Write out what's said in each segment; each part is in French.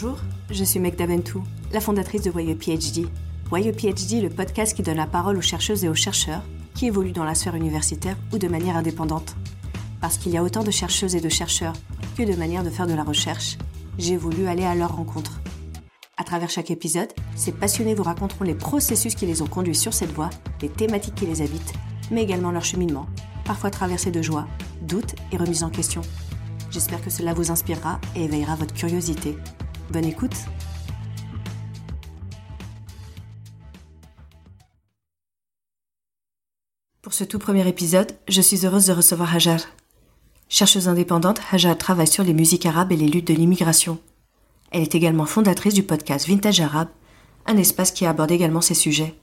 Bonjour, je suis Meg Daventou, la fondatrice de Voyeux PhD. Voyeux PhD, le podcast qui donne la parole aux chercheuses et aux chercheurs qui évoluent dans la sphère universitaire ou de manière indépendante. Parce qu'il y a autant de chercheuses et de chercheurs que de manières de faire de la recherche, j'ai voulu aller à leur rencontre. À travers chaque épisode, ces passionnés vous raconteront les processus qui les ont conduits sur cette voie, les thématiques qui les habitent, mais également leur cheminement, parfois traversé de joie, doutes et remises en question. J'espère que cela vous inspirera et éveillera votre curiosité. Bonne écoute Pour ce tout premier épisode, je suis heureuse de recevoir Hajar. Chercheuse indépendante, Hajar travaille sur les musiques arabes et les luttes de l'immigration. Elle est également fondatrice du podcast Vintage Arabe, un espace qui aborde également ces sujets.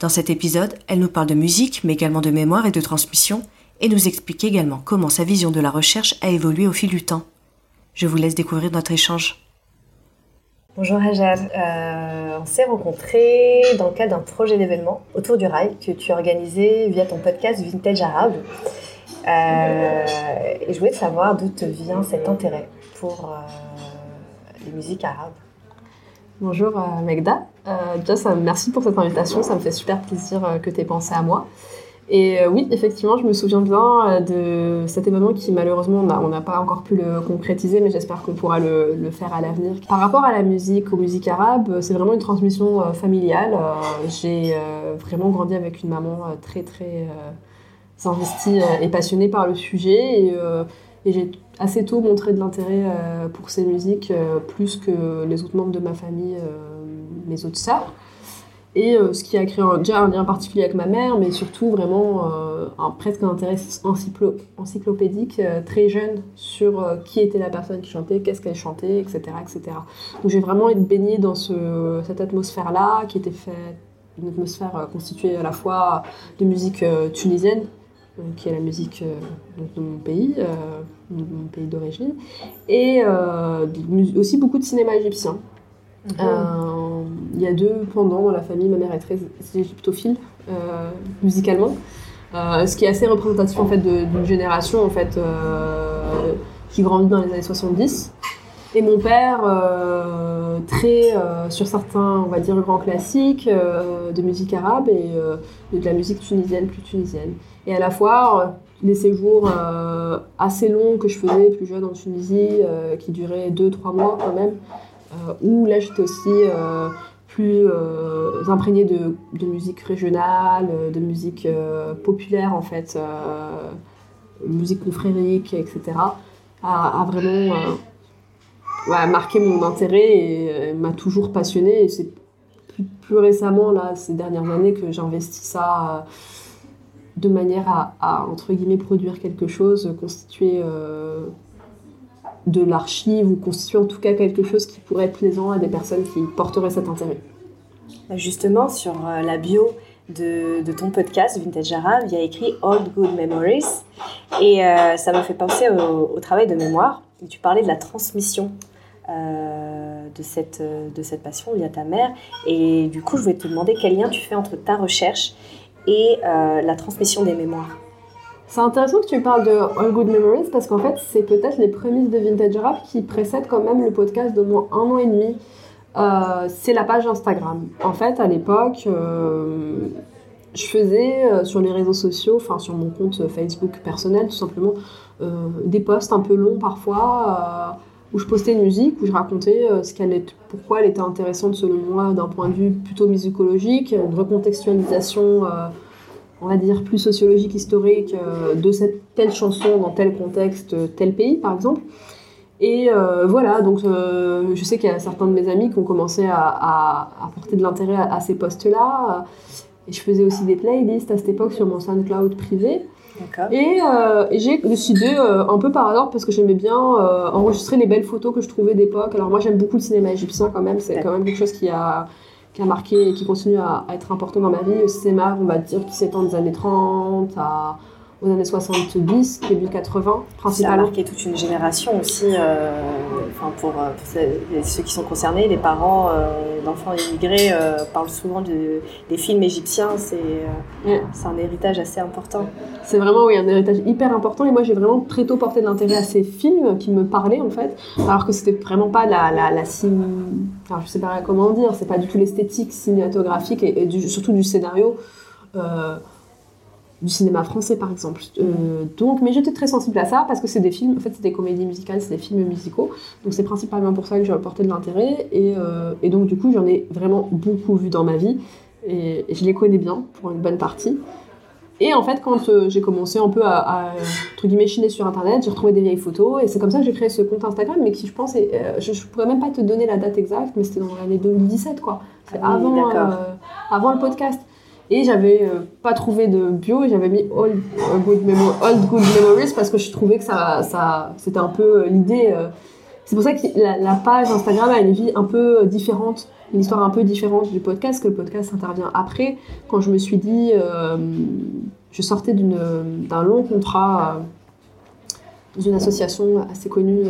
Dans cet épisode, elle nous parle de musique, mais également de mémoire et de transmission, et nous explique également comment sa vision de la recherche a évolué au fil du temps. Je vous laisse découvrir notre échange. Bonjour Hajar, euh, on s'est rencontrés dans le cadre d'un projet d'événement autour du rail que tu as organisé via ton podcast Vintage Arabe. Euh, et je voulais savoir d'où te vient cet intérêt pour euh, les musiques arabes. Bonjour Megda, déjà merci pour cette invitation, ça me fait super plaisir que tu aies pensé à moi. Et euh, oui, effectivement, je me souviens bien euh, de cet événement qui malheureusement on n'a pas encore pu le concrétiser, mais j'espère qu'on pourra le, faire à l'avenir. Par rapport à la musique, aux musiques arabes, c'est vraiment une transmission euh, familiale. J'ai vraiment grandi avec une maman très très investie et passionnée par le sujet, et, et j'ai assez tôt montré de l'intérêt pour ces musiques, plus que les autres membres de ma famille, mes autres sœurs. Et euh, ce qui a créé déjà un lien particulier avec ma mère, mais surtout vraiment euh, presque un intérêt encyclopédique euh, très jeune sur qui était la personne qui chantait, qu'est-ce qu'elle chantait, etc. etc. Donc j'ai vraiment été baignée dans ce, cette atmosphère-là, qui était faite, une atmosphère constituée à la fois de musique tunisienne, qui est la musique de mon pays, de mon pays d'origine, et aussi beaucoup de cinéma égyptien. Euh, il y a deux pendants dans la famille. Ma mère est très égyptophile euh, musicalement. Euh, ce qui est assez représentatif en fait d'une génération en fait qui grandit dans les années 70 et mon père très sur certains on va dire grands classiques de musique arabe et, de la musique tunisienne plus tunisienne et à la fois les séjours assez longs que je faisais plus jeune en Tunisie qui duraient 2-3 mois quand même où là j'étais aussi euh, plus euh, imprégnée de, musique régionale, de musique populaire en fait, musique confrérique, etc., a, vraiment marqué mon intérêt et m'a toujours passionnée. Et c'est plus, récemment, là, ces dernières années, que j'investis ça de manière à, à, entre guillemets, produire quelque chose, constituer de l'archive ou constituer en tout cas quelque chose qui pourrait être plaisant à des personnes qui porteraient cet intérêt. Justement, sur euh, la bio de, ton podcast Vintage Arabe, il y a écrit Old Good Memories et euh, ça m'a fait penser au, travail de mémoire. Tu parlais de la transmission euh, de, cette, de cette passion via ta mère et du coup je voulais te demander quel lien tu fais entre ta recherche et la transmission des mémoires. C'est intéressant que tu parles de All Good Memories parce qu'en fait, c'est peut-être les prémices de Vintage Rap qui précèdent quand même le podcast d'au moins un an et demi. Euh, c'est la page Instagram. En fait, à l'époque, euh, je faisais euh, sur les réseaux sociaux, enfin sur mon compte Facebook personnel, tout simplement, des posts un peu longs parfois où je postais une musique, où je racontais ce qu'elle pourquoi elle était intéressante selon moi d'un point de vue plutôt musicologique, une recontextualisation on va dire, plus sociologique, historique euh, de cette telle chanson dans tel contexte, tel pays, par exemple. Et euh, voilà, donc euh, je sais qu'il y a certains de mes amis qui ont commencé à, porter de l'intérêt à, ces postes-là. Et je faisais aussi des playlists à cette époque sur mon SoundCloud privé. Et, et j'ai décidé, un peu par hasard, parce que j'aimais bien enregistrer les belles photos que je trouvais d'époque. Alors moi j'aime beaucoup le cinéma égyptien quand même, c'est quand même quelque chose qui a qui a marqué et qui continue à, être important dans ma vie. Le cinéma, on va dire, qui s'étend des années 30 à, aux années 70, début 80, Ça a principalement. marqué toute une génération aussi, euh, enfin pour, euh, pour ceux- qui sont concernés, les parents euh, d'enfants immigrés euh, parlent souvent de- des films égyptiens, c'est Ouais. un héritage assez important. C'est vraiment oui, un héritage hyper important et moi j'ai vraiment très tôt porté de l'intérêt à ces films qui me parlaient en fait, alors que c'était vraiment pas la, la, la cin- alors je sais pas comment dire, c'est pas du tout l'esthétique cinématographique et, et du- surtout du scénario euh, du cinéma français par exemple. Euh, donc, mais j'étais très sensible à ça parce que c'est des films, en fait c'est des comédies musicales, c'est des films musicaux, donc c'est principalement pour ça que j'ai porté de l'intérêt et, euh, et donc du coup j'en ai vraiment beaucoup vu dans ma vie et, et je les connais bien pour une bonne partie. Et en fait, quand euh, j'ai commencé un peu à, à, entre guillemets, chiner sur Internet, j'ai retrouvé des vieilles photos et c'est comme ça que j'ai créé ce compte Instagram, mais qui, je pense, est, je, je pourrais même pas te donner la date exacte, mais c'était dans l'année 2017, quoi. C'est Ah avant, avant le podcast. Et j'avais euh, pas trouvé de bio et j'avais mis Old euh, Good, Memo- Old Good Memories parce que je trouvais que ça, ça, c'était un peu euh, l'idée. euh, c'est pour ça que la, la page Instagram a une vie un peu différente, une histoire un peu différente du podcast, que le podcast intervient après, quand je me suis dit, je sortais d'un long contrat dans une association assez connue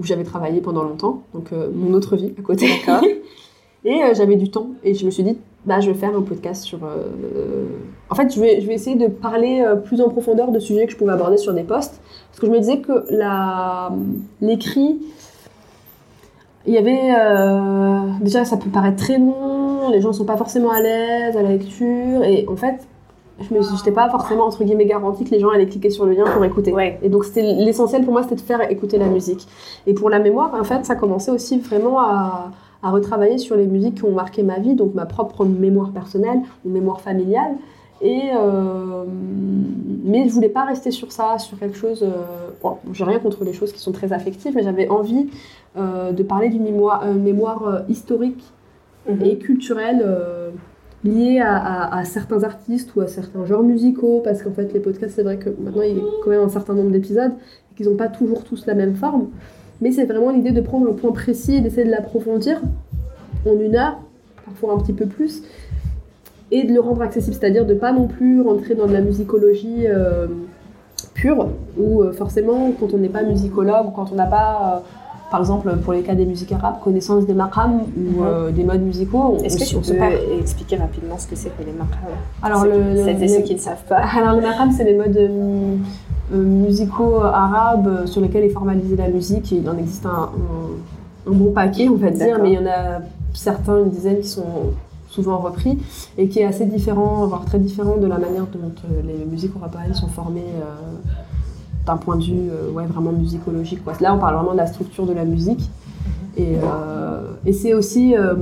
où j'avais travaillé pendant longtemps, donc mon autre vie à côté. Et j'avais du temps et je me suis dit, bah, je vais faire un podcast sur. euh, En fait, je vais, je vais essayer de parler euh, plus en profondeur de sujets que je pouvais aborder sur des posts. Parce que je me disais que la... l'écrit, il y avait. euh, Déjà, ça peut paraître très long, les gens sont pas forcément à l'aise à la lecture. Et en fait, je me j'étais pas forcément, entre guillemets, garantie que les gens allaient cliquer sur le lien pour écouter. Ouais. Et donc, c'était l'essentiel pour moi, c'était de faire écouter la musique. Et pour la mémoire, en fait, ça commençait aussi vraiment à, à retravailler sur les musiques qui ont marqué ma vie, donc ma propre mémoire personnelle ou mémoire familiale. Et euh, mais je voulais pas rester sur ça, sur quelque chose. euh, bon, j'ai rien contre les choses qui sont très affectives, mais j'avais envie euh, de parler d'une mémoire, mémoire historique Mhm. et culturelle liée à, à- à certains artistes ou à certains genres musicaux, parce qu'en fait les podcasts, c'est vrai que maintenant il y a quand même un certain nombre d'épisodes et qu'ils n'ont pas toujours tous la même forme. Mais c'est vraiment l'idée de prendre un point précis et d'essayer de l'approfondir en une heure, parfois un petit peu plus, et de le rendre accessible, c'est-à-dire de pas non plus rentrer dans de la musicologie euh, pure, où euh, forcément quand on n'est pas musicologue ou quand on n'a pas, euh, par exemple pour les cas des musiques arabes, connaissance des maqams ou euh, des modes musicaux, Est-ce que tu peux perd. expliquer rapidement ce que c'est que les maqams? Alors le, Celles et le- ceux qui ne savent pas. alors, le maqam, c'est les modes musicaux arabes euh, sur lesquels est formalisée la musique. Et il en existe un, un, un bon paquet, on va dire, mais il y en a certains, une dizaine, qui sont souvent repris et qui est assez différent, voire très différent de la manière dont euh, les musiques européennes sont formées euh, d'un point de vue euh, ouais, vraiment musicologique. Quoi. Là, on parle vraiment de la structure de la musique. Et, euh, et c'est aussi euh,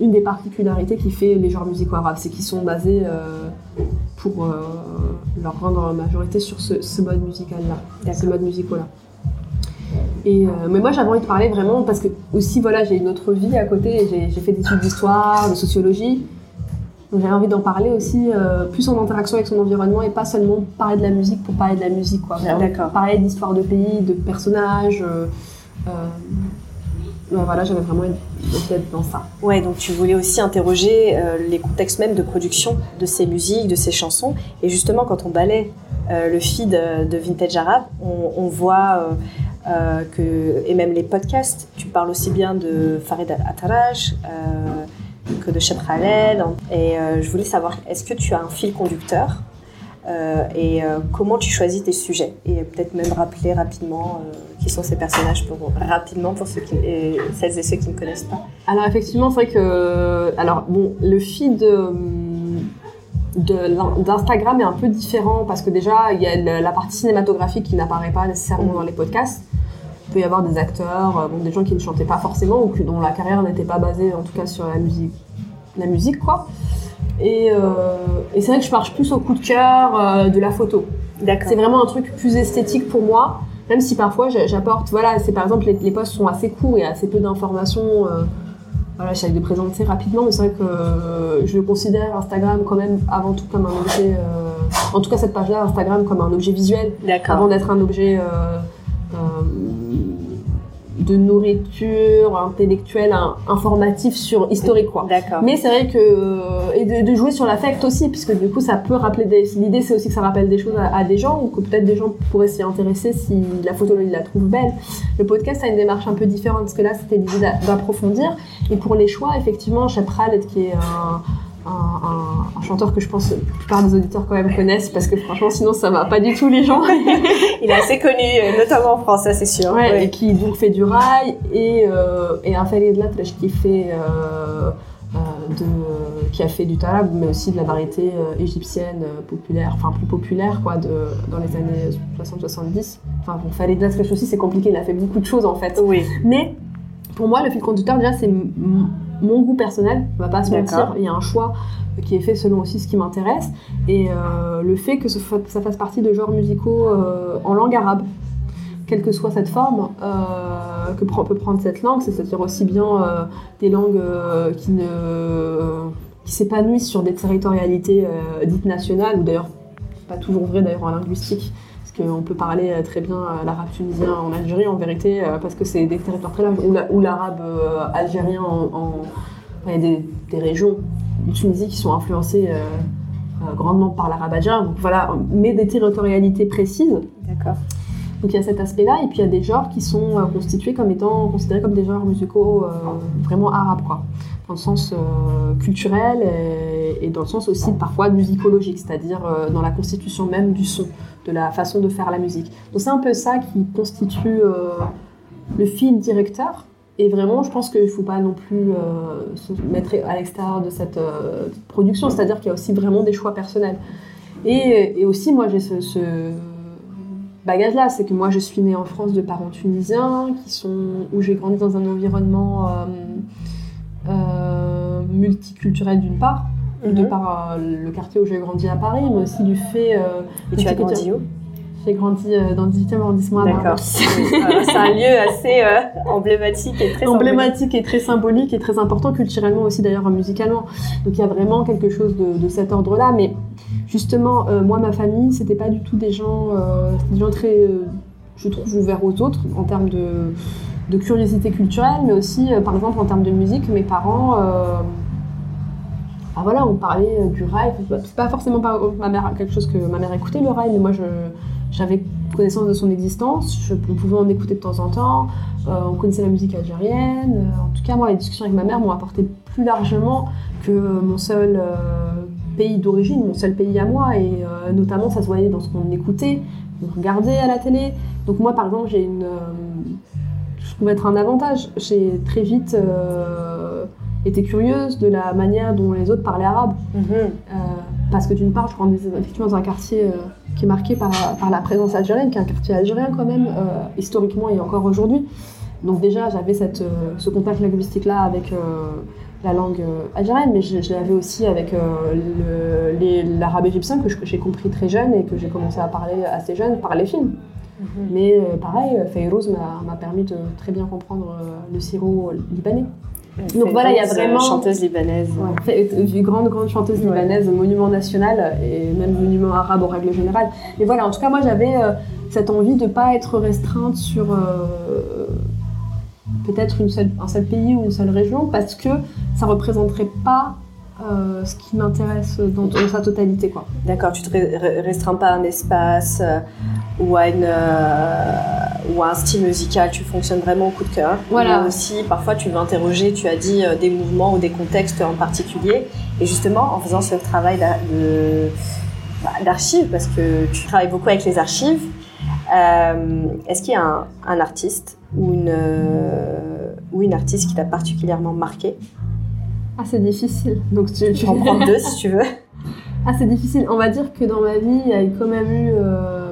une des particularités qui fait les genres musicaux arabes, c'est qu'ils sont basés euh, pour euh, leur grande majorité sur ce, ce mode musical-là, ce mode musicaux-là. Et, euh, mais moi j'avais envie de parler vraiment parce que aussi voilà j'ai une autre vie à côté, j'ai- fait des études d'histoire, de sociologie, donc j'avais envie d'en parler aussi euh, plus en interaction avec son environnement et pas seulement parler de la musique pour parler de la musique quoi. Parler d'histoire de pays, de personnages. euh, ouais, voilà j'avais vraiment envie d'être dans ça. Ouais, donc tu voulais aussi interroger euh, les contextes même de production de ces musiques, de ces chansons. Et justement, quand on balaie euh, le feed euh, de Vintage Arabe, on, voit que, et même les podcasts, tu parles aussi bien de Farid Attaraj euh, que de Cheb Khaled. Et je voulais savoir, est-ce que tu as un fil conducteur et comment tu choisis tes sujets? Et peut-être même rappeler rapidement qui sont ces personnages pour, rapidement pour ceux qui, et celles et ceux qui ne connaissent pas. Alors effectivement, c'est vrai que alors bon, le feed euh, d'Instagram est un peu différent parce que déjà il y a la, partie cinématographique qui n'apparaît pas nécessairement dans les podcasts. Il peut y avoir des acteurs, euh, bon, des gens qui ne chantaient pas forcément ou que- dont la carrière n'était pas basée en tout cas sur la musique, la musique quoi. Et, euh, et c'est vrai que je marche plus au coup de cœur euh, de la photo. D'accord. C'est vraiment un truc plus esthétique pour moi, même si parfois j'a- j'apporte, voilà, c'est par exemple les, les posts sont assez courts et assez peu d'informations. euh, voilà, j'essaie de présenter rapidement, mais c'est vrai que euh, je considère Instagram quand même avant tout comme un objet, euh, en tout cas cette page-là, Instagram comme un objet visuel, avant d'être un objet de nourriture intellectuelle, un- informatif sur historique quoi. D'accord. Mais c'est vrai que euh, et de, de jouer sur l'affect aussi, puisque du coup ça peut rappeler des. L'idée c'est aussi que ça rappelle des choses à, à des gens ou que peut-être des gens pourraient s'y intéresser si la photo ils la trouvent belle. Le podcast a une démarche un peu différente parce que là c'était l'idée d'a- d'approfondir. Et pour les choix, effectivement, Shep Khaled qui est un, un, chanteur que je pense que la plupart des auditeurs quand même connaissent parce que franchement sinon ça va pas du tout les gens. Il est assez connu, notamment en France, ça c'est sûr. Ouais, Ouais. et qui donc fait du rail et, euh, et un Latrache qui fait euh, euh, de, qui a fait du tarab mais aussi de la variété euh, égyptienne euh, populaire, enfin plus populaire quoi, de, dans les années 60-70. Enfin bon, Farid Latrache aussi c'est compliqué, il a fait beaucoup de choses en fait. Oui. Mais pour moi, le fil conducteur, déjà, c'est mon goût personnel. On va pas se mentir. Il y a un choix qui est fait selon aussi ce qui m'intéresse. Et euh, le fait que ça fasse partie de genres musicaux euh, en langue arabe, quelle que soit cette forme euh, que peut prendre cette langue, c'est-à-dire aussi bien des langues qui ne qui s'épanouissent sur des territorialités dites nationales, ou d'ailleurs pas toujours vrai d'ailleurs en linguistique, qu'on peut parler euh, très bien euh, l'arabe tunisien en Algérie en vérité, euh, parce que c'est des territoires très larges, ou la- ou l'arabe algérien en... il y a des, des régions de Tunisie qui sont influencées euh, euh, grandement par l'arabe algérien, donc voilà, mais des territorialités précises. D'accord. Donc il y a cet aspect-là, et puis il y a des genres qui sont euh, constitués comme étant considérés comme des genres musicaux vraiment arabes, quoi. Dans le sens euh, culturel et, dans le sens aussi parfois musicologique, c'est-à-dire euh, dans la constitution même du son, de la façon de faire la musique. Donc c'est un peu ça qui constitue euh, le fil directeur. Et vraiment, je pense qu'il ne faut pas non plus se mettre à l'extérieur de cette production, c'est-à-dire qu'il y a aussi vraiment des choix personnels. Et, aussi, moi, j'ai ce, bagage-là, c'est que moi, je suis née en France de parents tunisiens, qui sont, où j'ai grandi dans un environnement multiculturel d'une part, de Mhm. par euh, le quartier où j'ai grandi à Paris, mais aussi du fait... euh, Et tu as grandi où J'ai grandi euh, dans le 18e arrondissement à D'accord. C'est un lieu assez euh, emblématique et très emblématique et très symbolique et très important culturellement aussi d'ailleurs musicalement. Donc il y a vraiment quelque chose de, de cet ordre-là. Mais justement, euh, moi, ma famille, c'était pas du tout des gens, euh, des gens très, je trouve, ouverts aux autres en termes de, de curiosité culturelle, mais aussi, euh, par exemple, en termes de musique, mes parents. ah voilà, on parlait euh, du rail. C'est pas forcément pas ma mère, quelque chose que ma mère écoutait le rail, mais moi j'avais connaissance de son existence. On pouvait en écouter de temps en temps. On connaissait la musique algérienne. En tout cas, moi, les discussions avec ma mère m'ont apporté plus largement que mon seul pays d'origine, mon seul pays à moi. Et notamment, ça se voyait dans ce qu'on écoutait, qu'on regardait à la télé. Donc moi, par exemple, j'ai une... trouve être un avantage. J'ai très vite euh, été curieuse de la manière dont les autres parlaient arabe. Mhm. Euh, parce que d'une part, je grandis effectivement dans un quartier euh, qui est marqué par, par la présence algérienne, qui est un quartier algérien quand même, historiquement et encore aujourd'hui. Donc déjà, j'avais ce contact linguistique-là avec la langue algérienne, mais je, je l'avais aussi avec l'arabe égyptien que j'ai compris très jeune et que j'ai commencé à parler assez jeune par les films. Mhm. Mais euh, pareil, euh, Fayrouz m'a m'a permis de très bien comprendre euh, le sirop libanais. Donc voilà, il y a vraiment- chanteuse libanaise. Ouais, une grande, grande chanteuse libanaise, monument national et même monument arabe en règle générale. Mais voilà, en tout cas, moi j'avais euh, cette envie de ne pas être restreinte sur euh, peut-être une seule, un seul pays ou une seule région parce que ça représenterait pas euh, ce qui m'intéresse dans, dans sa totalité. Quoi. D'accord, tu te re- re- restreins pas à un espace euh, ou à une euh, ou à un style musical, tu fonctionnes vraiment au coup de cœur. Voilà. Mais aussi, parfois, tu veux interroger, tu as dit des mouvements ou des contextes en particulier. Et justement, en faisant ce travail bah, d'archives, parce que tu travailles beaucoup avec les archives, est-ce qu'il y a un, un artiste ou une ou une artiste qui t'a particulièrement marqué? Ah, c'est difficile. Donc tu, en prendre deux si tu veux. Ah, c'est difficile. On va dire que dans ma vie, il y a quand même eu. euh,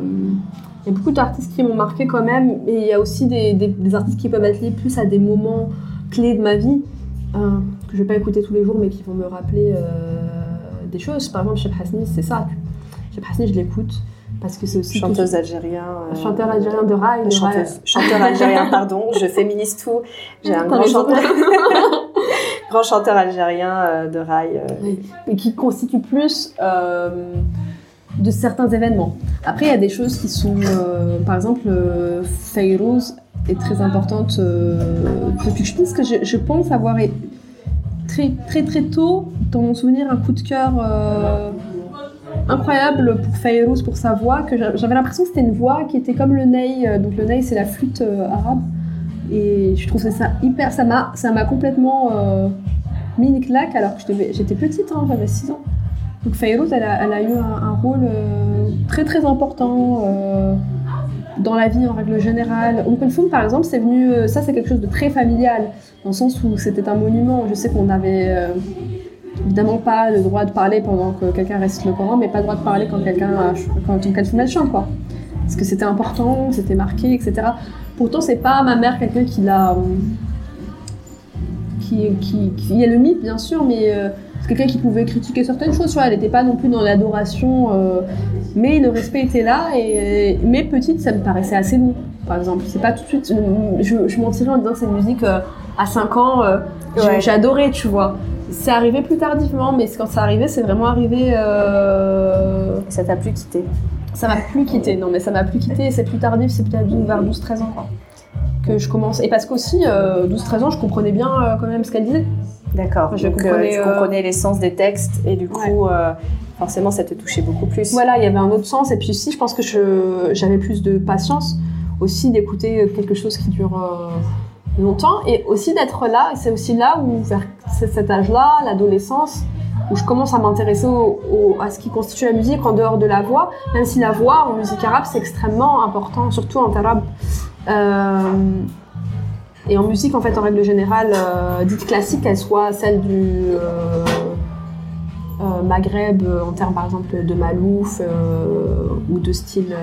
Il y a beaucoup d'artistes qui m'ont marqué quand même, mais il y a aussi des, des- des artistes qui peuvent être liés plus à des moments clés de ma vie, euh, que je vais pas écouter tous les jours, mais qui vont me rappeler euh, des choses. Par exemple, Cheb Hasni, c'est ça. Cheb Hasni, je l'écoute parce que c'est aussi. Chanteuse algérien. euh, Chanteur algérien de rail. Chanteuse, chanteur algérien, pardon, je féminise tout. J'ai un grand chanteur, grand chanteur algérien euh, de rail. euh. Oui, mais qui constitue plus euh, de certains événements. Après, il y a des choses qui sont, euh, par exemple, euh, Fayrouz est très importante depuis que je pense que je, je pense avoir très très très tôt dans mon souvenir un coup de cœur incroyable pour Fayrouz, pour sa voix, que j'avais l'impression que c'était une voix qui était comme le ney. Euh, donc le ney, c'est la flûte euh, arabe. Et je trouvais ça hyper. Ça m'a, ça m'a complètement euh, mis une claque alors que j'étais petite, hein, j'avais 6 ans. Donc Fayrouz, elle a, eu un, rôle très très important dans la vie en règle générale. Open Food, par exemple, c'est venu. ça, c'est quelque chose de très familial, dans le sens où c'était un monument. Je sais qu'on avait évidemment pas le droit de parler pendant que quelqu'un récite le Coran, mais pas le droit de parler quand quelqu'un quand une le chante, quoi. Parce que c'était important, c'était marqué, etc. Pourtant, c'est pas ma mère quelqu'un qui l'a. Euh, qui, qui, qui, a le mythe, bien sûr, mais euh, c'est quelqu'un qui pouvait critiquer certaines choses. Tu vois, elle n'était pas non plus dans l'adoration, euh, mais le respect était là. Et, mais petite, ça me paraissait assez long, par exemple. C'est pas tout de suite. Je, je mentirais en disant que cette musique, à 5 ans, j'adorais, tu vois. C'est arrivé plus tardivement, mais quand c'est arrivé, c'est vraiment arrivé. Ça t'a plus quitté Ça m'a plus quitté, non, mais ça m'a plus quitté. C'est plus tardif, c'est peut-être vers 12-13 ans, quoi. Que je commence. Et parce qu'aussi, 12-13 euh, ans, je comprenais bien euh, quand même ce qu'elle disait. D'accord. Je comprenais, euh, tu comprenais l'essence des textes et du coup, forcément, ça te touchait beaucoup plus. Voilà, il y avait un autre sens. Et puis aussi, je pense que j'avais plus de patience aussi d'écouter quelque chose qui dure longtemps et aussi d'être là. C'est aussi là où, vers cet âge-là, l'adolescence, où je commence à m'intéresser à ce qui constitue la musique en dehors de la voix, même si la voix en musique arabe c'est extrêmement important, surtout en arabe. Euh, et en musique, en fait, en règle générale, euh, dite classique, qu'elle soit celle du euh, Maghreb, en termes par exemple de Malouf ou de style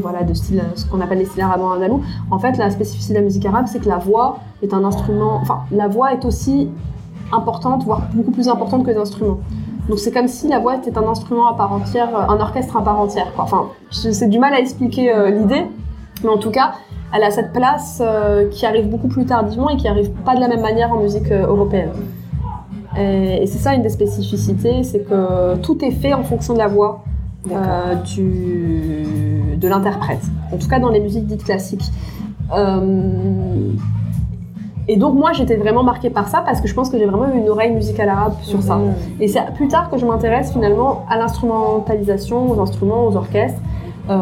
voilà, de style, ce qu'on appelle les styles arabo andalous. En fait, la spécificité de la musique arabe, c'est que la voix est un instrument, enfin, la voix est aussi importante, voire beaucoup plus importante que les instruments. Donc c'est comme si la voix était un instrument à part entière, un orchestre à part entière. Quoi. Enfin, c'est du mal à expliquer euh, l'idée, mais en tout cas, elle a cette place euh, qui arrive beaucoup plus tardivement et qui arrive pas de la même manière en musique euh, européenne. Et, et c'est ça une des spécificités, c'est que tout est fait en fonction de la voix. du, de l'interprète, en tout cas dans les musiques dites classiques. Euh, et donc moi j'étais vraiment marquée par ça parce que je pense que j'ai vraiment eu une oreille musicale arabe sur ça. Mmh. Et c'est plus tard que je m'intéresse finalement à l'instrumentalisation, aux instruments, aux orchestres. Euh,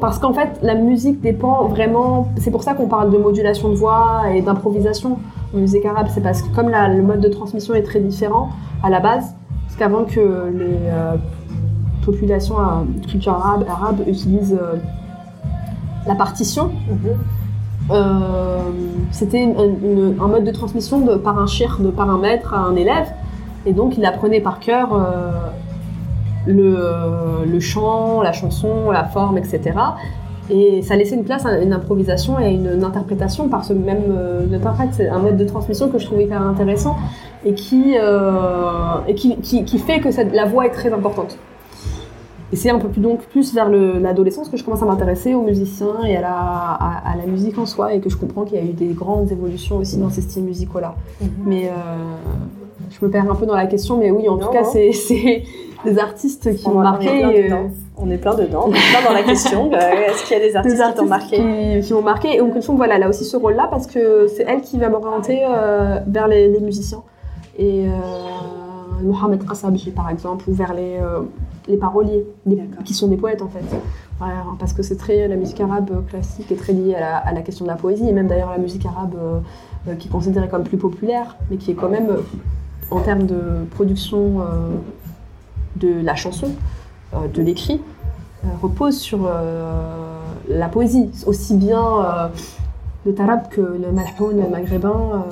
parce qu'en fait la musique dépend vraiment, c'est pour ça qu'on parle de modulation de voix et d'improvisation en musique arabe, c'est parce que comme le mode de transmission est très différent à la base, parce qu'avant que les euh, population de culture arabe, arabe utilise euh, la partition. Mhm. Euh, c'était un mode de transmission par un chir, de par un maître à un élève. Et donc il apprenait par cœur euh, le, chant, la chanson, la forme, etc. Et ça laissait une place à une improvisation et une, interprétation par ce même interprète. C'est un mode de transmission que je trouvais hyper intéressant et qui, qui, fait que la voix est très importante. Et c'est un peu plus donc plus vers l'adolescence que je commence à m'intéresser aux musiciens et à la, à, la, musique en soi et que je comprends qu'il y a eu des grandes évolutions aussi dans ces styles musicaux-là. Mhm. Mais euh, je me perds un peu dans la question, mais oui, en tout cas, c'est des artistes qui m'ont marqué. On est plein dedans, on est plein dans la question. Euh, est-ce qu'il y a des artistes, qui t'ont marqué Qui, m'ont marqué. Et donc, voilà, elle a aussi ce rôle-là parce que c'est elle qui va m'orienter euh, vers les, musiciens. Et Mohamed Qassabi, par exemple, ou vers les, les paroliers, qui sont des poètes en fait. parce que c'est très la musique arabe classique est très liée à la, question de la poésie et même d'ailleurs la musique arabe euh, euh, qui est considérée comme plus populaire, mais qui est quand même en termes de production euh, de la chanson, de l'écrit, repose sur la poésie, aussi bien le tarab que le malhoun maghrébin,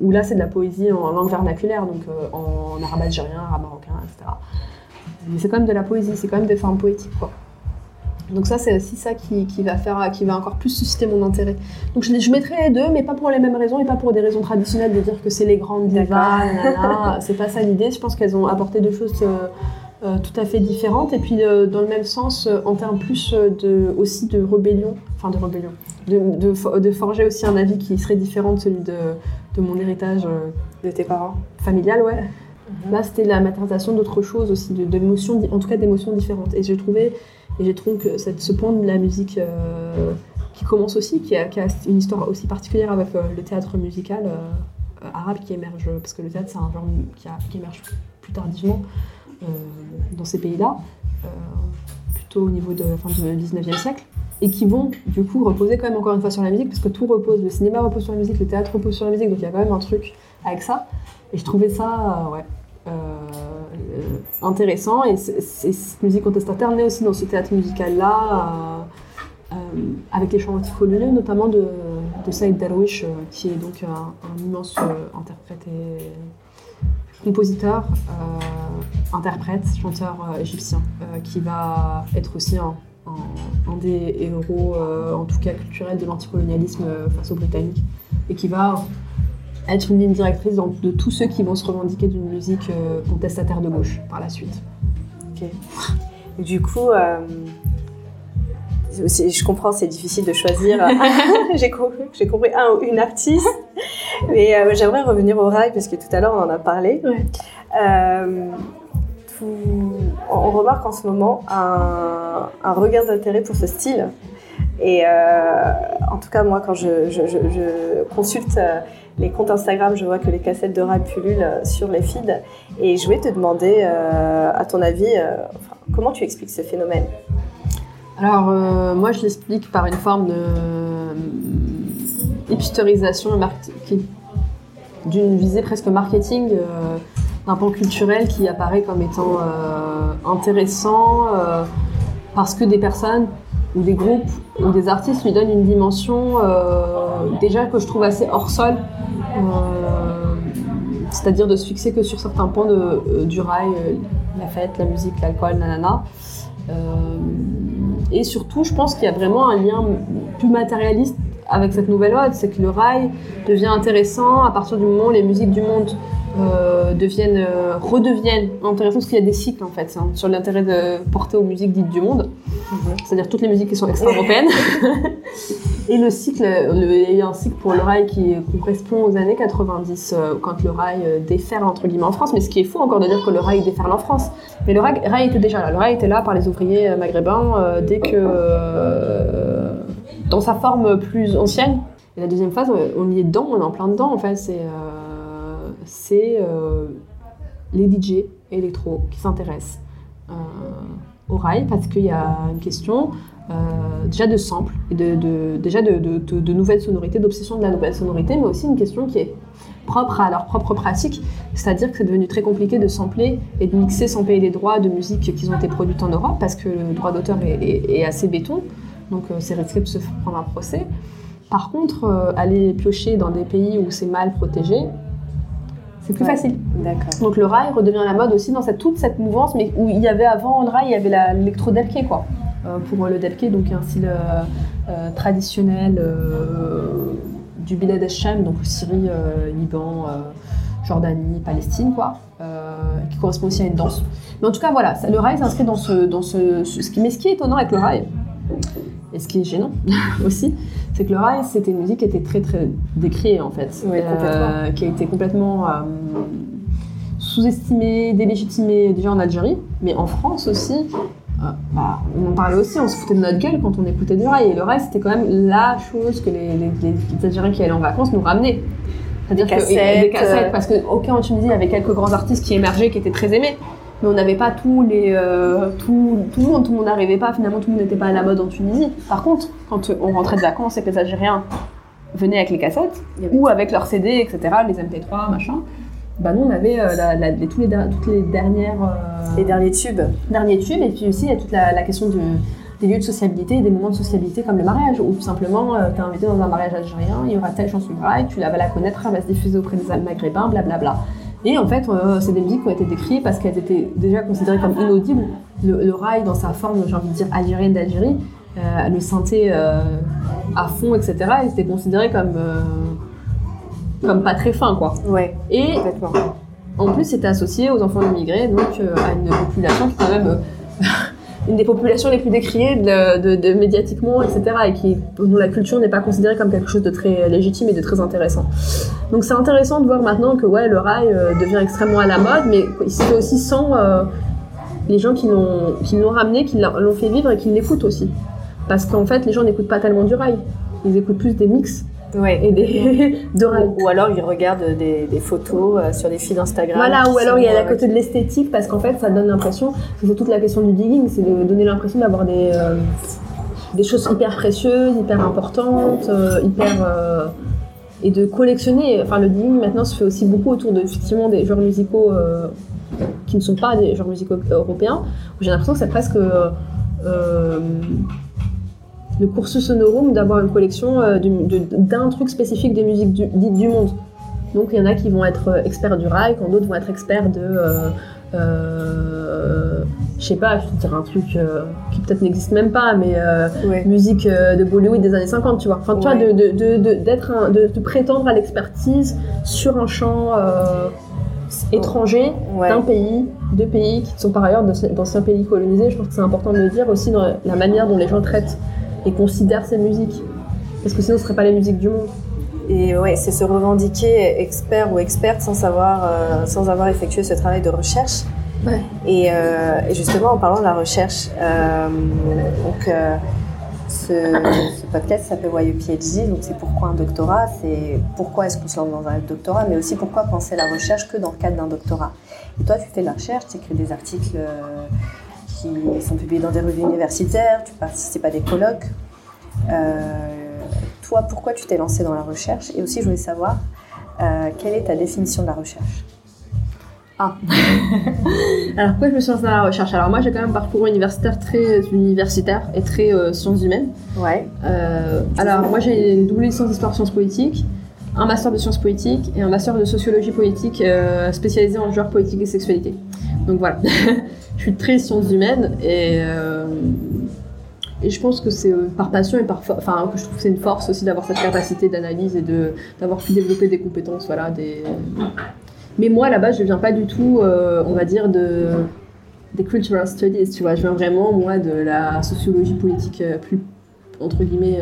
où là c'est de la poésie en langue vernaculaire, donc en arabe algérien, arabe marocain, etc. Mais c'est quand même de la poésie, c'est quand même des formes poétiques, quoi. Donc ça, c'est aussi ça qui, va faire, qui va encore plus susciter mon intérêt. Donc je, je, mettrai les deux, mais pas pour les mêmes raisons et pas pour des raisons traditionnelles de dire que c'est les grandes divas. c'est pas ça l'idée. Je pense qu'elles ont apporté deux choses euh, euh, tout à fait différentes et puis euh, dans le même sens en termes plus de aussi de rébellion, enfin de rébellion, de, de, forger aussi un avis qui serait différent de celui de, de mon héritage de tes parents familial, ouais. Mhm. Là, c'était la matérialisation d'autres choses aussi, d'émotions, en tout cas d'émotions différentes. Et j'ai trouvé, et j'ai trouvé que cette, ce point de la musique euh, qui commence aussi, qui a, une histoire aussi particulière avec euh, le théâtre musical euh, arabe qui émerge, parce que le théâtre c'est un genre qui, qui, émerge plus tardivement dans ces pays-là, au niveau de fin du 19e siècle et qui vont du coup reposer quand même encore une fois sur la musique, parce que tout repose, le cinéma repose sur la musique, le théâtre repose sur la musique, donc il y a quand même un truc avec ça. Et je trouvais ça, ouais, euh, intéressant. Et cette musique contestataire naît aussi dans ce théâtre musical-là, euh, euh, avec les chants anticoloniaux, notamment de, de Saïd Darwish, qui est donc un, immense interprète et compositeur, interprète, chanteur égyptien, qui va être aussi un, un, des héros, en tout cas culturels, de l'anticolonialisme face aux Britanniques, et qui va être une ligne directrice de tous ceux qui vont se revendiquer d'une musique euh, contestataire de gauche par la suite. Ok. du coup, euh, je comprends, c'est difficile de choisir. j'ai compris, un ou une artiste, mais euh, j'aimerais revenir au rail parce que tout à l'heure on en a parlé. on remarque en ce moment un, un regain d'intérêt pour ce style. Et en tout cas, moi, quand je, je, je consulte les comptes Instagram, je vois que les cassettes de rap pullulent euh, sur les feeds. Et je voulais te demander, euh, à ton avis, euh, comment tu expliques ce phénomène? Alors, moi, je l'explique par une forme de hipsterisation d'une visée presque marketing d'un pan culturel qui apparaît comme étant intéressant parce que des personnes ou des groupes ou des artistes lui donnent une dimension déjà que je trouve assez hors sol euh, c'est-à-dire de se fixer que sur certains points euh, du rail, euh, la fête, la musique, l'alcool, nanana. et surtout, je pense qu'il y a vraiment un lien plus matérialiste avec cette nouvelle mode, c'est que le rail devient intéressant à partir du moment où les musiques du monde deviennent, redeviennent intéressantes, parce qu'il y a des cycles en fait hein, sur l'intérêt de porter aux musiques dites du monde, mhm. c'est-à-dire toutes les musiques qui sont extra-européennes. Et le cycle, il y a un cycle pour le rail qui correspond aux années 90, euh, quand le rail euh, déferle entre guillemets en France. Mais ce qui est fou encore de dire que le rail déferle en France. Mais le rail, était déjà là. Le rail était là par les ouvriers euh, maghrébins dès que, dans sa forme plus ancienne. Et la deuxième phase, on y est dedans, on est en plein dedans. En fait, c'est c'est les DJ électro qui s'intéressent au rail parce qu'il y a une question euh, déjà de samples, et de, déjà de, de, nouvelles sonorités, d'obsession de la nouvelle sonorité, mais aussi une question qui est propre à leur propre pratique, c'est-à-dire que c'est devenu très compliqué de sampler et de mixer sans payer les droits de musique qui ont été produites en Europe, parce que le droit d'auteur est, assez béton, donc euh, c'est risqué de se prendre un procès. Par contre, euh, aller piocher dans des pays où c'est mal protégé, c'est plus facile. D'accord. Donc le rail redevient la mode aussi dans cette, toute cette mouvance, mais où il y avait avant le rail, il y avait l'électro quoi. Euh, pour le Delké, donc un style euh, euh, traditionnel du Bilad al-Sham, donc Syrie, Liban, Jordanie, Palestine, quoi, qui correspond aussi à une danse. Mais en tout cas, voilà, le rail s'inscrit dans ce, dans ce, ce qui, mais ce qui est étonnant avec le rail, ce qui est gênant aussi, c'est que le rail, c'était une musique qui était très très décriée en fait, qui a été complètement sous-estimée, délégitimée déjà en Algérie, mais en France aussi, ah, bah, on en parlait aussi, on se foutait de notre gueule quand on écoutait du rail. Et le rail, c'était quand même la chose que les, les, Algériens qui allaient en vacances nous ramenaient. C'est-à-dire que des cassettes, euh. parce que ok en Tunisie, il y avait quelques grands artistes qui émergeaient, qui étaient très aimés, mais on n'avait pas tous les, euh, tout, tout, le monde, tout le monde n'arrivait pas. Finalement, tout le monde n'était pas à la mode en Tunisie. Par contre, quand on rentrait de vacances et que les Algériens venaient avec les cassettes ou avec leurs CD, etc., les MP3, machin, bah nous on avait euh, les, tous les, toutes les dernières euh, les derniers tubes derniers tubes et puis aussi il y a toute la, question des lieux de sociabilité et des moments de sociabilité comme le mariage ou tout simplement euh, tu es invité dans un mariage algérien il y aura telle chanson de tu la vas la connaître elle va se diffuser auprès des maghrébins blablabla et en fait c'est des musiques qui ont été décrites parce qu'elles étaient déjà considérées comme inaudibles le, rail dans sa forme j'ai envie de dire algérienne d'Algérie le synthé à fond etc était considéré comme comme pas très fin, quoi. Ouais. Et en plus, c'était associé aux enfants immigrés, donc euh, à une population qui quand même euh, une des populations les plus décriées de, médiatiquement, etc. Et qui, dont la culture n'est pas considérée comme quelque chose de très légitime et de très intéressant. Donc c'est intéressant de voir maintenant que ouais, le rail euh, devient extrêmement à la mode, mais c'est aussi sans euh, les gens qui l'ont ramené, qui l'ont fait vivre et qui l'écoutent aussi. Parce qu'en fait, les gens n'écoutent pas tellement du rail, ils écoutent plus des mix Ouais. et des. Ou, ou alors ils regardent des, des photos euh, sur des feeds Instagram. Voilà, ou alors il y a la euh, côté de l'esthétique parce qu'en fait ça donne l'impression, c'est toute la question du digging, c'est de donner l'impression d'avoir des, euh, des choses hyper précieuses, hyper importantes, euh, hyper. et de collectionner. Enfin, le digging maintenant se fait aussi beaucoup autour de effectivement des genres musicaux qui ne sont pas des genres musicaux européens, où j'ai l'impression que c'est presque. Le cursus honorum d'avoir une collection euh, de- de- d'un truc spécifique des musiques du, dites du monde. Donc il y en a qui vont être euh, experts du rail, quand d'autres vont être experts de, euh, euh, je sais pas, je vais te dire un truc euh, qui peut-être n'existe même pas, mais Ouais. musique de Bollywood des années 50, tu vois. Enfin, tu vois, Ouais. de, de, de, de- d'être un- de, de prétendre à l'expertise sur un champ étranger Ouais. d'un pays, deux pays qui sont par ailleurs d'anciens pays colonisés. Je pense que c'est important de le dire aussi dans la manière dont les gens traitent et considèrent ces musiques. Parce que sinon, ce ne seraient pas les musiques du monde. Et ouais, c'est se revendiquer expert ou experte sans savoir, euh, sans avoir effectué ce travail de recherche. Ouais. Et, euh, et justement, en parlant de la recherche, euh, donc euh, ce, ce podcast s'appelle Why a PhD, donc c'est pourquoi un doctorat, c'est pourquoi est-ce qu'on se lance dans un doctorat, mais aussi pourquoi penser la recherche que dans le cadre d'un doctorat. Et toi, tu fais de la recherche, tu écris des articles qui sont publiés dans des revues universitaires, tu participes à des colloques. Euh, toi, pourquoi tu t'es lancé dans la recherche? Et aussi, je voulais savoir, euh, quelle est ta définition de la recherche? Alors pourquoi je me suis lancée dans la recherche? Alors moi j'ai quand même un parcours universitaire très universitaire et très euh, sciences humaines. Ouais. Euh, alors moi j'ai une double licence d'histoire sciences politiques, un master de sciences politiques et un master de sociologie politique euh, spécialisé en genre politique et sexualité. Donc voilà, je suis très sciences humaines et, euh, et je pense que c'est euh, par passion et par, enfin que je trouve c'est une force aussi d'avoir cette capacité d'analyse et de d'avoir pu développer des compétences, voilà. Mais moi base je viens pas du tout, euh, on va dire de des cultural studies, tu vois, je viens vraiment moi de la sociologie politique plus entre guillemets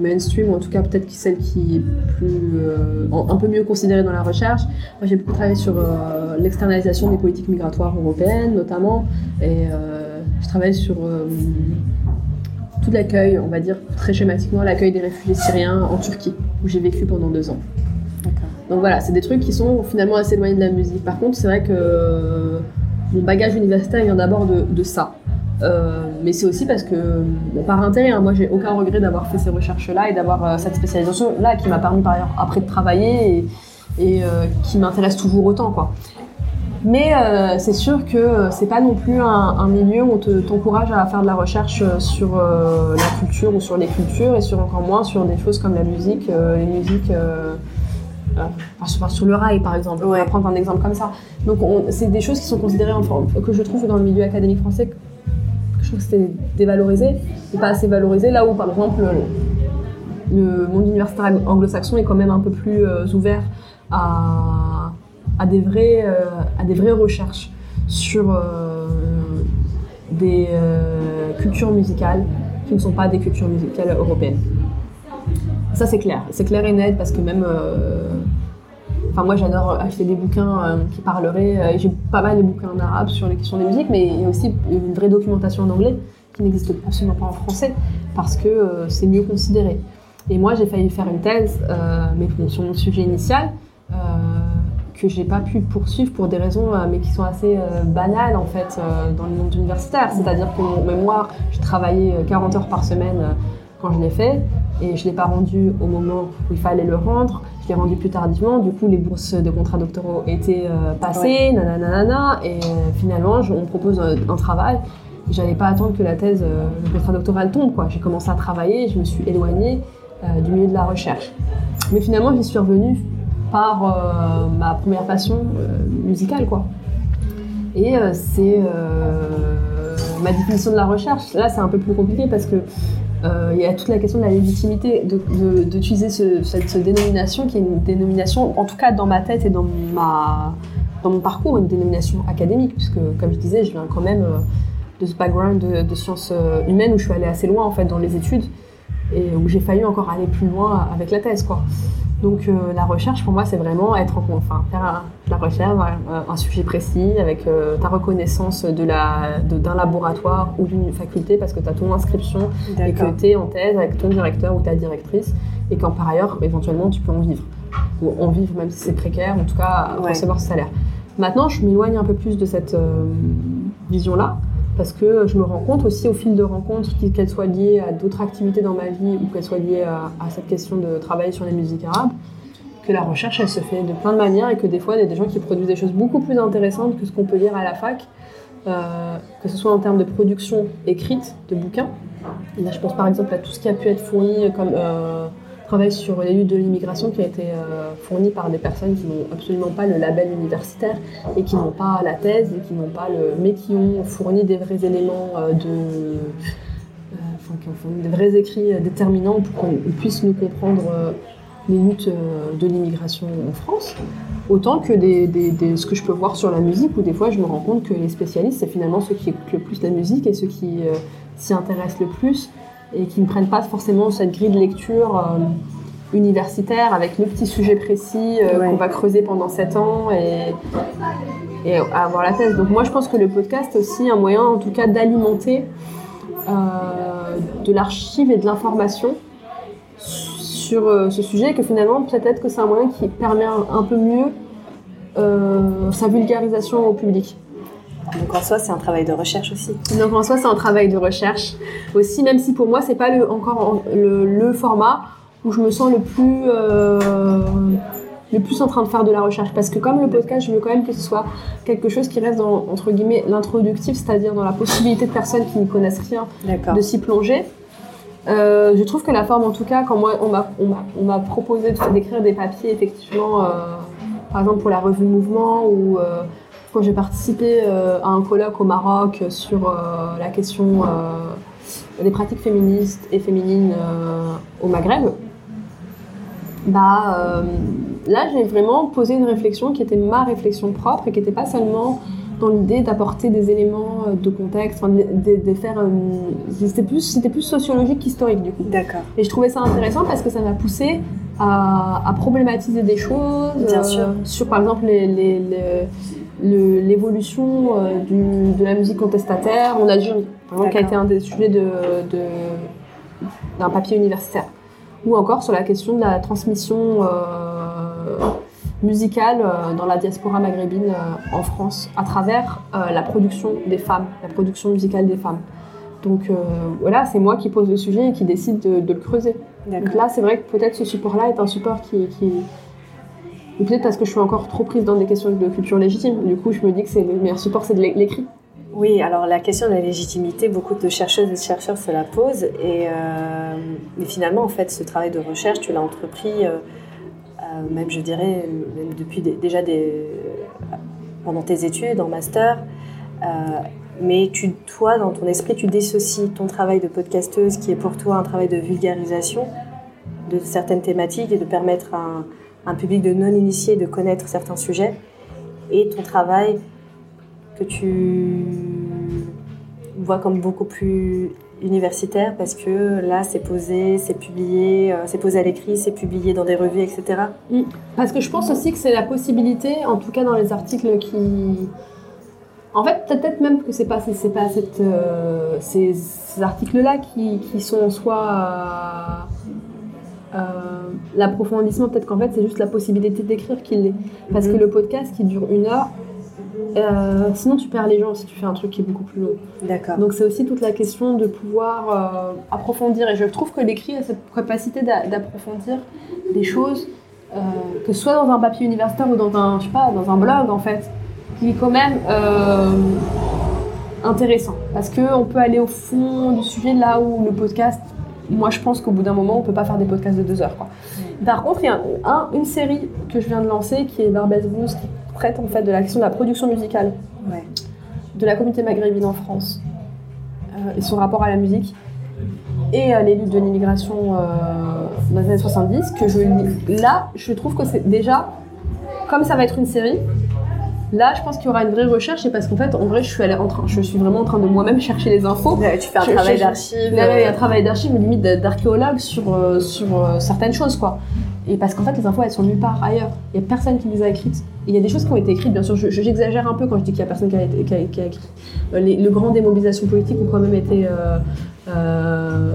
mainstream, ou en tout cas peut-être celle qui est plus, euh, un peu mieux considérée dans la recherche. Moi j'ai beaucoup travaillé sur euh, l'externalisation des politiques migratoires européennes notamment, et euh, je travaille sur euh, tout l'accueil, on va dire très schématiquement, l'accueil des réfugiés syriens en Turquie, où j'ai vécu pendant deux ans. Donc voilà, c'est des trucs qui sont finalement assez éloignés de la musique. Par contre, c'est vrai que euh, mon bagage universitaire vient d'abord de, de ça. Euh, mais c'est aussi parce que, bon, par intérêt, hein, moi j'ai aucun regret d'avoir fait ces recherches-là et d'avoir euh, cette spécialisation-là qui m'a permis par ailleurs après de travailler et, et, euh, qui m'intéresse toujours autant. Quoi. Mais euh, c'est sûr que euh, c'est pas non plus un, un milieu où on te- t'encourage à faire de la recherche euh, sur euh, la culture ou sur les cultures et sur encore moins sur des choses comme la musique, euh, les musiques. euh, euh, sur, sur le rail par exemple, on va prendre un exemple comme ça. Donc on- c'est des choses qui sont considérées, enfin, que je trouve dans le milieu académique français, trouve que c'était dévalorisé, et pas assez valorisé, là où par exemple le, le monde universitaire anglo-saxon est quand même un peu plus euh, ouvert à, des vraies, euh, à des vraies recherches sur euh, des euh, cultures musicales qui ne sont pas des cultures musicales européennes. Ça c'est clair, c'est clair et net parce que même euh, Enfin, moi, j'adore acheter des bouquins euh, qui parleraient. euh, J'ai pas mal de bouquins en arabe sur les questions des musiques, mais il y a aussi une vraie documentation en anglais qui n'existe absolument pas en français parce que euh, c'est mieux considéré. Et moi, j'ai failli faire une thèse, mais sur mon sujet initial, euh, que j'ai pas pu poursuivre pour des raisons, mais qui sont assez banales en fait dans le monde universitaire. C'est-à-dire que mon mémoire, j'ai travaillé euh, 40 heures par semaine quand je l'ai fait, et je l'ai pas rendu au moment où il fallait le rendre. Je l'ai rendu plus tardivement. Du coup, les bourses de contrats doctoraux étaient euh, passées, nanana, nanana, et euh, finalement, je- on propose euh, un travail. J'allais pas attendre que la thèse, euh, le contrat doctoral tombe. Quoi. J'ai commencé à travailler, je me suis éloignée euh, du milieu de la recherche. Mais finalement, j'y suis revenue par ma première passion musicale, quoi. Et c'est ma définition de la recherche. Là, c'est un peu plus compliqué parce que euh, il y a toute la question de la légitimité d'utiliser ce- cette, dénomination qui est une dénomination, en tout cas dans ma tête et dans ma dans mon parcours, une dénomination académique, puisque comme je disais, je viens quand même euh, de ce background de, sciences humaines où je suis allée assez loin en fait dans les études et où j'ai failli encore aller plus loin avec la thèse quoi. Donc euh, la recherche pour moi c'est vraiment être en, enfin faire la recherche un, sujet précis avec euh, ta reconnaissance de la d'un laboratoire ou d'une faculté parce que tu as ton inscription et que tu es en thèse avec ton directeur ou ta directrice et qu'en par ailleurs éventuellement tu peux en vivre. Ou en vivre même si c'est précaire en tout cas recevoir ce salaire. Maintenant je m'éloigne un peu plus de cette euh, vision là parce que je me rends compte aussi au fil de rencontres, qu'elles soient liées à d'autres activités dans ma vie ou qu'elles soient liées à, cette question de travailler sur les musiques arabes, que la recherche, elle se fait de plein de manières et que des fois, il y a des gens qui produisent des choses beaucoup plus intéressantes que ce qu'on peut lire à la fac, euh, que ce soit en termes de production écrite de bouquins. là, je pense par exemple à tout ce qui a pu être fourni comme euh, travail sur les luttes de l'immigration qui a été euh, fourni par des personnes qui n'ont absolument pas le label universitaire et qui n'ont pas la thèse et qui n'ont pas le mais qui ont fourni des vrais éléments euh, de euh, enfin qui ont fourni des vrais écrits déterminants pour qu'on puisse nous comprendre les luttes de l'immigration en France. Autant que des, des, ce que je peux voir sur la musique où des fois je me rends compte que les spécialistes c'est finalement ceux qui écoutent le plus la musique et ceux qui s'y intéressent le plus et qui ne prennent pas forcément cette grille de lecture euh, universitaire avec le petit sujet précis euh, qu'on va creuser pendant 7 ans et, et, avoir la thèse. Donc moi je pense que le podcast est aussi un moyen en tout cas d'alimenter euh, de l'archive et de l'information sur ce sujet et que finalement peut-être que c'est un moyen qui permet un, peu mieux sa vulgarisation au public. Donc en soi, c'est un travail de recherche aussi. Donc en soi, c'est un travail de recherche aussi, même si pour moi, c'est pas le, encore le, format où je me sens le plus, euh, le plus en train de faire de la recherche. Parce que comme le podcast, je veux quand même que ce soit quelque chose qui reste dans, entre guillemets, l'introductif, c'est-à-dire dans la possibilité de personnes qui n'y connaissent rien de s'y plonger. Euh, je trouve que la forme, en tout cas, quand moi, on m'a proposé d'écrire des papiers, effectivement, euh, par exemple pour la revue Mouvement ou quand j'ai participé euh, à un colloque au Maroc sur euh, la question euh, des pratiques féministes et féminines au Maghreb, bah, là j'ai vraiment posé une réflexion qui était ma réflexion propre et qui n'était pas seulement dans l'idée d'apporter des éléments de contexte, de, faire. c'était plus, plus sociologique qu'historique du coup. D'accord. Et je trouvais ça intéressant parce que ça m'a poussé à, problématiser des choses. Bien sûr. Sur par exemple les, les l'évolution euh, de la musique contestataire en Algérie, qui a été un des sujets d'un de, papier universitaire. Ou encore sur la question de la transmission euh, musicale euh, dans la diaspora maghrébine en France, à travers la production des femmes, la production musicale des femmes. Donc voilà, c'est moi qui pose le sujet et qui décide de, le creuser. Donc là, c'est vrai que peut-être ce support-là est un support qui, qui, ou peut-être parce que je suis encore trop prise dans des questions de culture légitime. Du coup, je me dis que c'est le meilleur support, c'est de l'écrit. Oui, alors la question de la légitimité, beaucoup de chercheuses et de chercheurs se la posent. Et, euh, finalement, en fait, ce travail de recherche, tu l'as entrepris, euh, euh, même je dirais, depuis déjà pendant tes études, en master. mais toi, dans ton esprit, tu dissocies ton travail de podcasteuse, qui est pour toi un travail de vulgarisation de certaines thématiques et de permettre à un public de non-initiés de connaître certains sujets et ton travail que tu vois comme beaucoup plus universitaire parce que là c'est posé, c'est publié, euh, c'est posé à l'écrit, c'est publié dans des revues, etc. Mm. Parce que je pense aussi que c'est la possibilité, en tout cas dans les articles qui... En fait, peut-être même que c'est pas, c'est pas euh, ces, articles-là qui, qui, sont en soi... l'approfondissement, peut-être qu'en fait, c'est juste la possibilité d'écrire qu'il l'est. Parce que mhm. le podcast qui dure une heure, euh, sinon tu perds les gens si tu fais un truc qui est beaucoup plus long. D'accord. Donc c'est aussi toute la question de pouvoir euh, approfondir. Et je trouve que l'écrit a cette capacité d'approfondir des choses, euh, que ce soit dans un papier universitaire ou dans un, je sais pas, dans un blog en fait, qui est quand même intéressant. Parce qu'on peut aller au fond du sujet là où le podcast moi je pense qu'au bout d'un moment on peut pas faire des podcasts de deux heures quoi. Par contre il y a une série que je viens de lancer qui est Barbès Blues qui traite en fait de la question de la production musicale. De la communauté maghrébine en France euh, et son rapport à la musique et euh, les luttes de l'immigration euh, dans les années 70 que je là je trouve que c'est déjà comme ça va être une série Là, je pense qu'il y aura une vraie recherche, et parce qu'en fait, en vrai, je suis, allée en train, je suis vraiment en train de moi-même chercher les infos. tu fais un Je- travail d'archive. A un travail d'archive, limite d'archéologue sur, euh, sur euh, certaines choses, quoi. Et parce qu'en fait, les infos, elles sont nulle part ailleurs. Il n'y a personne qui les a écrites. Et il y a des choses qui ont été écrites, bien sûr, je- je- j'exagère un peu quand je dis qu'il n'y a personne qui a, été- qui a- qui a écrit. Euh, les- le grand démobilisation politique ont quand même été euh, euh,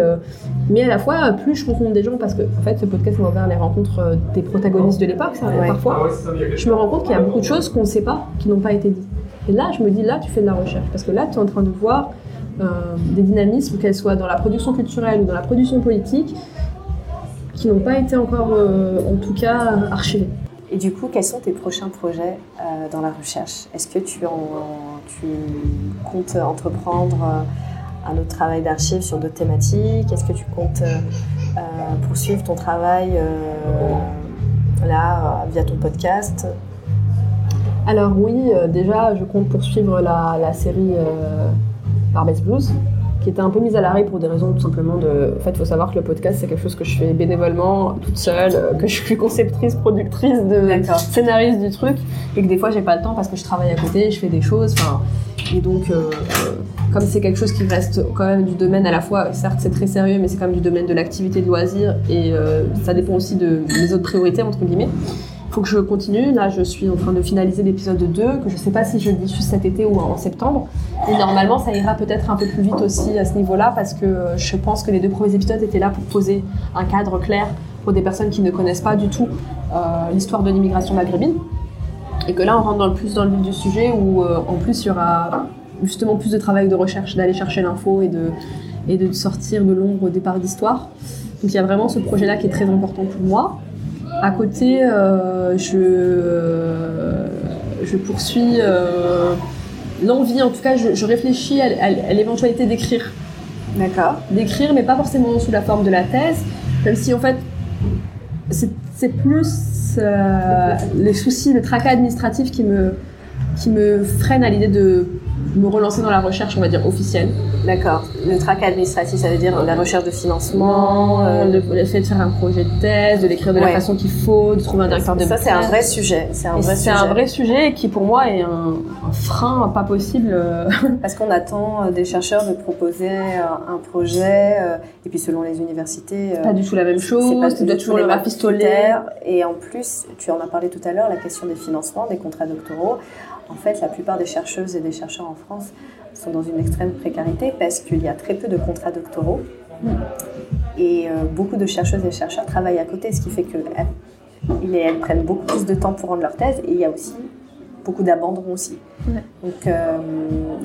euh, mais à la fois, plus je rencontre des gens, parce que en fait, ce podcast m'a ouvert les rencontres euh, des protagonistes de l'époque, ça, Ouais. parfois. Je me rends compte qu'il y a beaucoup de choses qu'on ne sait pas, qui n'ont pas été dites. Et là, je me dis, là, tu fais de la recherche. Parce que là, tu es en train de voir euh, des dynamismes, qu'elles soient dans la production culturelle ou dans la production politique, qui n'ont pas été encore, euh, en tout cas, archivés. Et du coup, quels sont tes prochains projets euh, dans la recherche? Est-ce que tu, en, tu comptes entreprendre un autre travail d'archives sur d'autres thématiques. Est-ce que tu comptes euh, euh, poursuivre ton travail euh, là, via ton podcast? Alors oui, déjà, je compte poursuivre la, la série Barbès Blues, qui était un peu mise à l'arrêt pour des raisons tout simplement de... En fait, il faut savoir que le podcast, c'est quelque chose que je fais bénévolement, toute seule, que je suis conceptrice, productrice, de scénariste du truc, et que des fois, j'ai pas le temps parce que je travaille à côté, je fais des choses, enfin... Et donc, euh, comme c'est quelque chose qui reste quand même du domaine à la fois, certes c'est très sérieux, mais c'est quand même du domaine de l'activité de loisir, et euh, ça dépend aussi de mes autres priorités, entre guillemets faut que je continue. Là, je suis en train de finaliser l'épisode 2, que je sais pas si je le diffuse cet été ou en septembre. Et normalement, ça ira peut-être un peu plus vite aussi à ce niveau-là, parce que euh, je pense que les deux premiers épisodes étaient là pour poser un cadre clair pour des personnes qui ne connaissent pas du tout euh, l'histoire de l'immigration maghrébine. Et que là, on rentre dans le plus dans le vif du sujet, où en plus, il y aura justement plus de travail de recherche, d'aller chercher l'info et de, et de sortir de l'ombre au départ d'histoire. Donc il y a vraiment ce projet-là qui est très important pour moi. À côté, euh, je, euh, je poursuis euh, l'envie, en tout cas, je, je réfléchis à, à- à l'éventualité d'écrire. D'accord. D'écrire, mais pas forcément sous la forme de la thèse, même si en fait, c'est c'est plus euh, les soucis, le tracas administratif qui me, qui me freinent à l'idée de me relancer dans la recherche, on va dire, officielle. D'accord. Le trac administratif, ça veut dire la recherche de financement. euh, le, le fait de faire un projet de thèse, de l'écrire de la façon qu'il faut, de trouver un directeur de ça, c'est un vrai sujet. C'est un vrai C'est sujet. un vrai sujet qui pour moi est un, un frein pas possible. euh, Parce qu'on attend euh, des chercheurs de proposer euh, un projet, et puis selon les universités, pas du tout la même c'est chose, pas tu dois du tout toujours le critères. Et en plus, tu en as parlé tout à l'heure, la question des financements, des contrats doctoraux. En fait, la plupart des chercheuses et des chercheurs en France sont dans une extrême précarité parce qu'il y a très peu de contrats doctoraux. Et euh, beaucoup de chercheuses et chercheurs travaillent à côté, ce qui fait qu'elles elles prennent beaucoup plus de temps pour rendre leur thèse. Et il y a aussi beaucoup d'abandon aussi. Ouais. Donc, euh,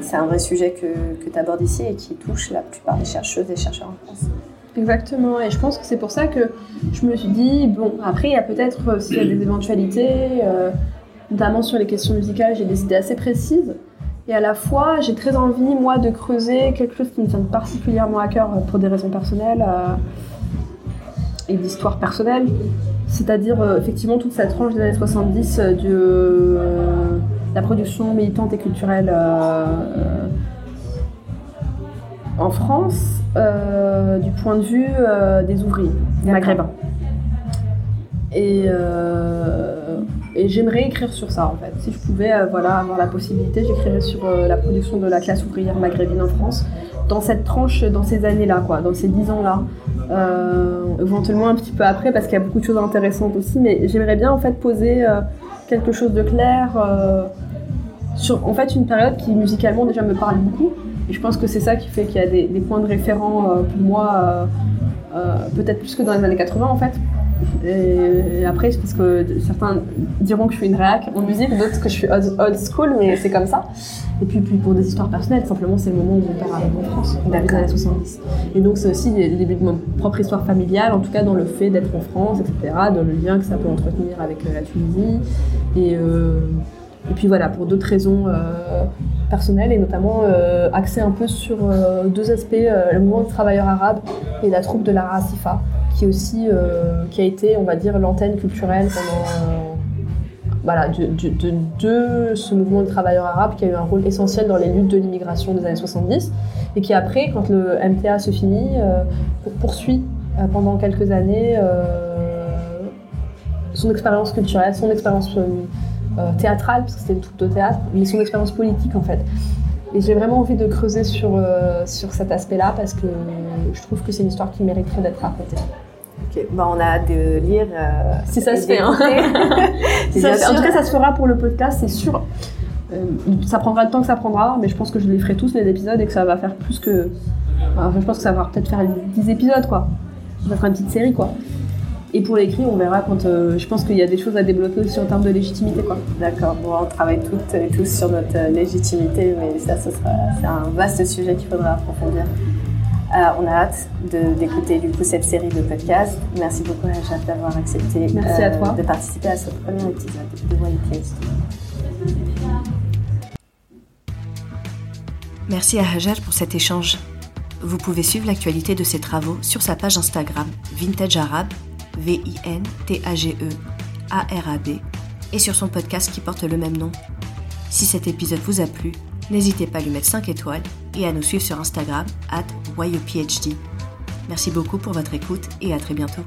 c'est un vrai sujet que, que tu abordes ici et qui touche la plupart des chercheuses et chercheurs en France. Exactement, et je pense que c'est pour ça que je me suis dit, bon, après, il y a peut-être, euh, s'il y a des éventualités, euh, notamment sur les questions musicales, j'ai des idées assez précises. Et à la fois, j'ai très envie, moi, de creuser quelque chose qui me tient particulièrement à cœur euh, pour des raisons personnelles euh, et d'histoire personnelle. C'est-à-dire, euh, effectivement, toute cette tranche des années 70 euh, de euh, la production militante et culturelle en France, du point de vue des ouvriers maghrébins. Et, et j'aimerais écrire sur ça en fait. Si je pouvais euh, voilà, avoir la possibilité, j'écrirais sur euh, la production de la classe ouvrière maghrébine en France, dans cette tranche, dans ces années-là, quoi, dans ces dix ans-là. Euh, éventuellement un petit peu après, parce qu'il y a beaucoup de choses intéressantes aussi, mais j'aimerais bien en fait poser euh, quelque chose de clair euh, sur en fait une période qui musicalement déjà me parle beaucoup. Et je pense que c'est ça qui fait qu'il y a des, des points de référent euh, pour moi, euh, euh, peut-être plus que dans les années 80 en fait. Et, après, parce que certains diront que je suis une réac en musique, d'autres que je suis old, school, mais c'est comme ça. Et puis, pour des histoires personnelles, simplement c'est le moment où mon père arrive en France, début des années 70. Et donc c'est aussi le début de ma propre histoire familiale, en tout cas dans le fait d'être en France, etc., dans le lien que ça peut entretenir avec euh, la Tunisie. Et, euh, et puis voilà, pour d'autres raisons euh, personnelles, et notamment euh, axé un peu sur deux aspects, le mouvement des travailleurs arabes et la troupe de la Rasifa, qui, aussi, euh, qui a été, on va dire, l'antenne culturelle pendant... euh, voilà, de, ce mouvement de travailleurs arabes qui a eu un rôle essentiel dans les luttes de l'immigration des années 70 et qui après, quand le MTA se finit, euh, poursuit pendant quelques années son expérience culturelle, son expérience théâtrale, parce que c'était une troupe de théâtre, mais son expérience politique en fait. Et j'ai vraiment envie de creuser sur, sur cet aspect-là parce que je trouve que c'est une histoire qui mériterait d'être racontée. Ok, bah, on a hâte de lire. si ça se fait. Hein. en tout cas, ça se fera pour le podcast, c'est sûr. Euh, ça prendra le temps que ça prendra, mais je pense que je les ferai tous les épisodes et que ça va faire plus que. Enfin, je pense que ça va peut-être faire 10 épisodes, quoi. Ça fera une petite série, quoi. Et pour l'écrit, on verra quand. Euh, je pense qu'il y a des choses à développer aussi en termes de légitimité, quoi. D'accord. Bon, on travaille toutes et tous sur notre euh, légitimité, mais ça, ce sera, c'est un vaste sujet qu'il faudra approfondir. on a hâte d'écouter du coup cette série de podcasts. Merci beaucoup Rachel d'avoir accepté Merci à toi. de participer à ce premier épisode de YPSD. Merci à Hajar pour cet échange. Vous pouvez suivre l'actualité de ses travaux sur sa page Instagram Vintage Arabe, V-I-N-T-A-G-E A-R-A-B, et sur son podcast qui porte le même nom. Si cet épisode vous a plu, n'hésitez pas à lui mettre 5 étoiles et à nous suivre sur Instagram at YOPHD. Merci beaucoup pour votre écoute et à très bientôt.